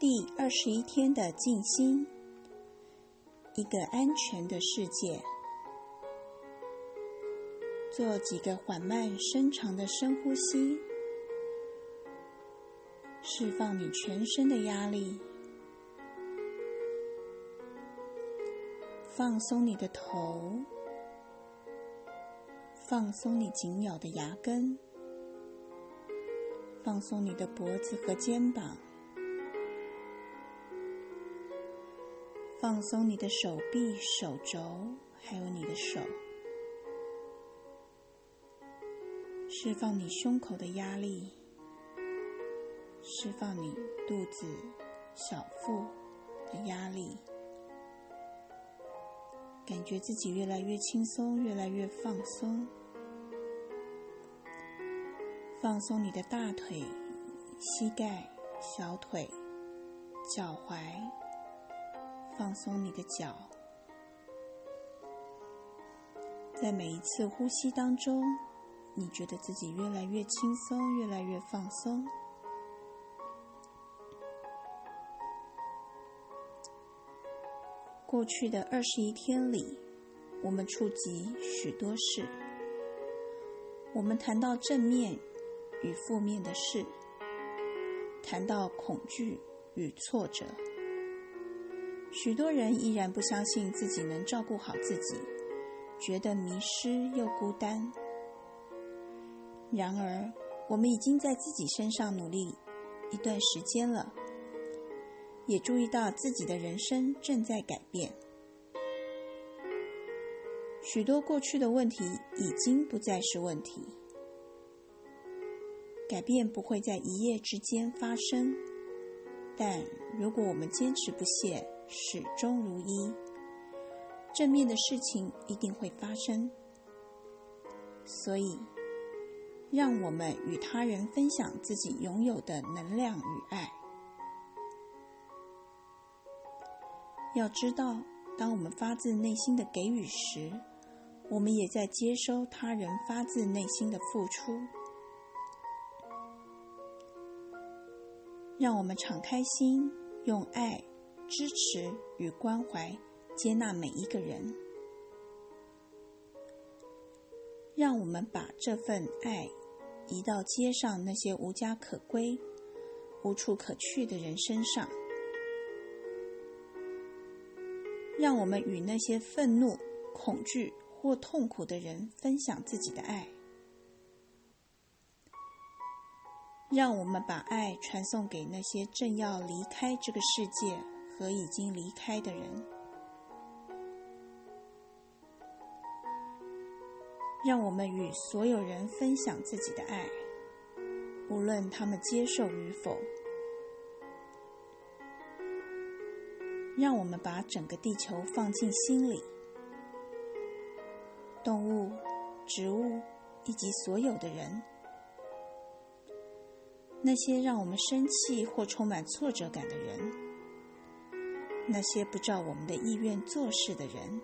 第二十一天的静心，一个安全的世界。做几个缓慢深长的深呼吸，释放你全身的压力，放松你的头，放松你紧咬的牙根，放松你的脖子和肩膀。放松你的手臂、手肘，还有你的手，释放你胸口的压力，释放你肚子、小腹的压力，感觉自己越来越轻松，越来越放松。放松你的大腿、膝盖、小腿、脚踝。放松你的脚，在每一次呼吸当中，你觉得自己越来越轻松，越来越放松。过去的二十一天里，我们触及许多事，我们谈到正面与负面的事，谈到恐惧与挫折。许多人依然不相信自己能照顾好自己，觉得迷失又孤单。然而，我们已经在自己身上努力一段时间了，也注意到自己的人生正在改变。许多过去的问题已经不再是问题。改变不会在一夜之间发生，但如果我们坚持不懈，始终如一，正面的事情一定会发生。所以，让我们与他人分享自己拥有的能量与爱。要知道，当我们发自内心的给予时，我们也在接收他人发自内心的付出。让我们敞开心，用爱。支持与关怀，接纳每一个人，让我们把这份爱移到街上那些无家可归、无处可去的人身上，让我们与那些愤怒、恐惧或痛苦的人分享自己的爱，让我们把爱传送给那些正要离开这个世界。和已经离开的人，让我们与所有人分享自己的爱，无论他们接受与否。让我们把整个地球放进心里，动物、植物以及所有的人，那些让我们生气或充满挫折感的人。那些不照我们的意愿做事的人，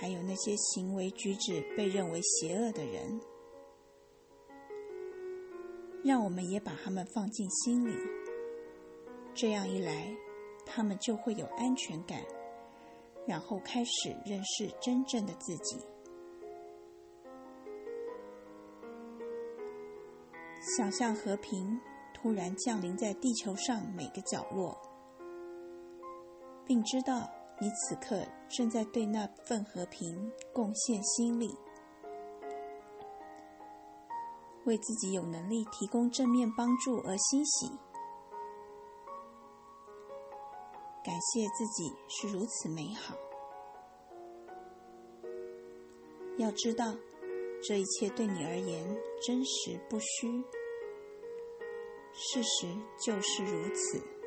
还有那些行为举止被认为邪恶的人，让我们也把他们放进心里。这样一来，他们就会有安全感，然后开始认识真正的自己。想象和平突然降临在地球上每个角落。并知道你此刻正在对那份和平贡献心力，为自己有能力提供正面帮助而欣喜，感谢自己是如此美好。要知道，这一切对你而言真实不虚，事实就是如此。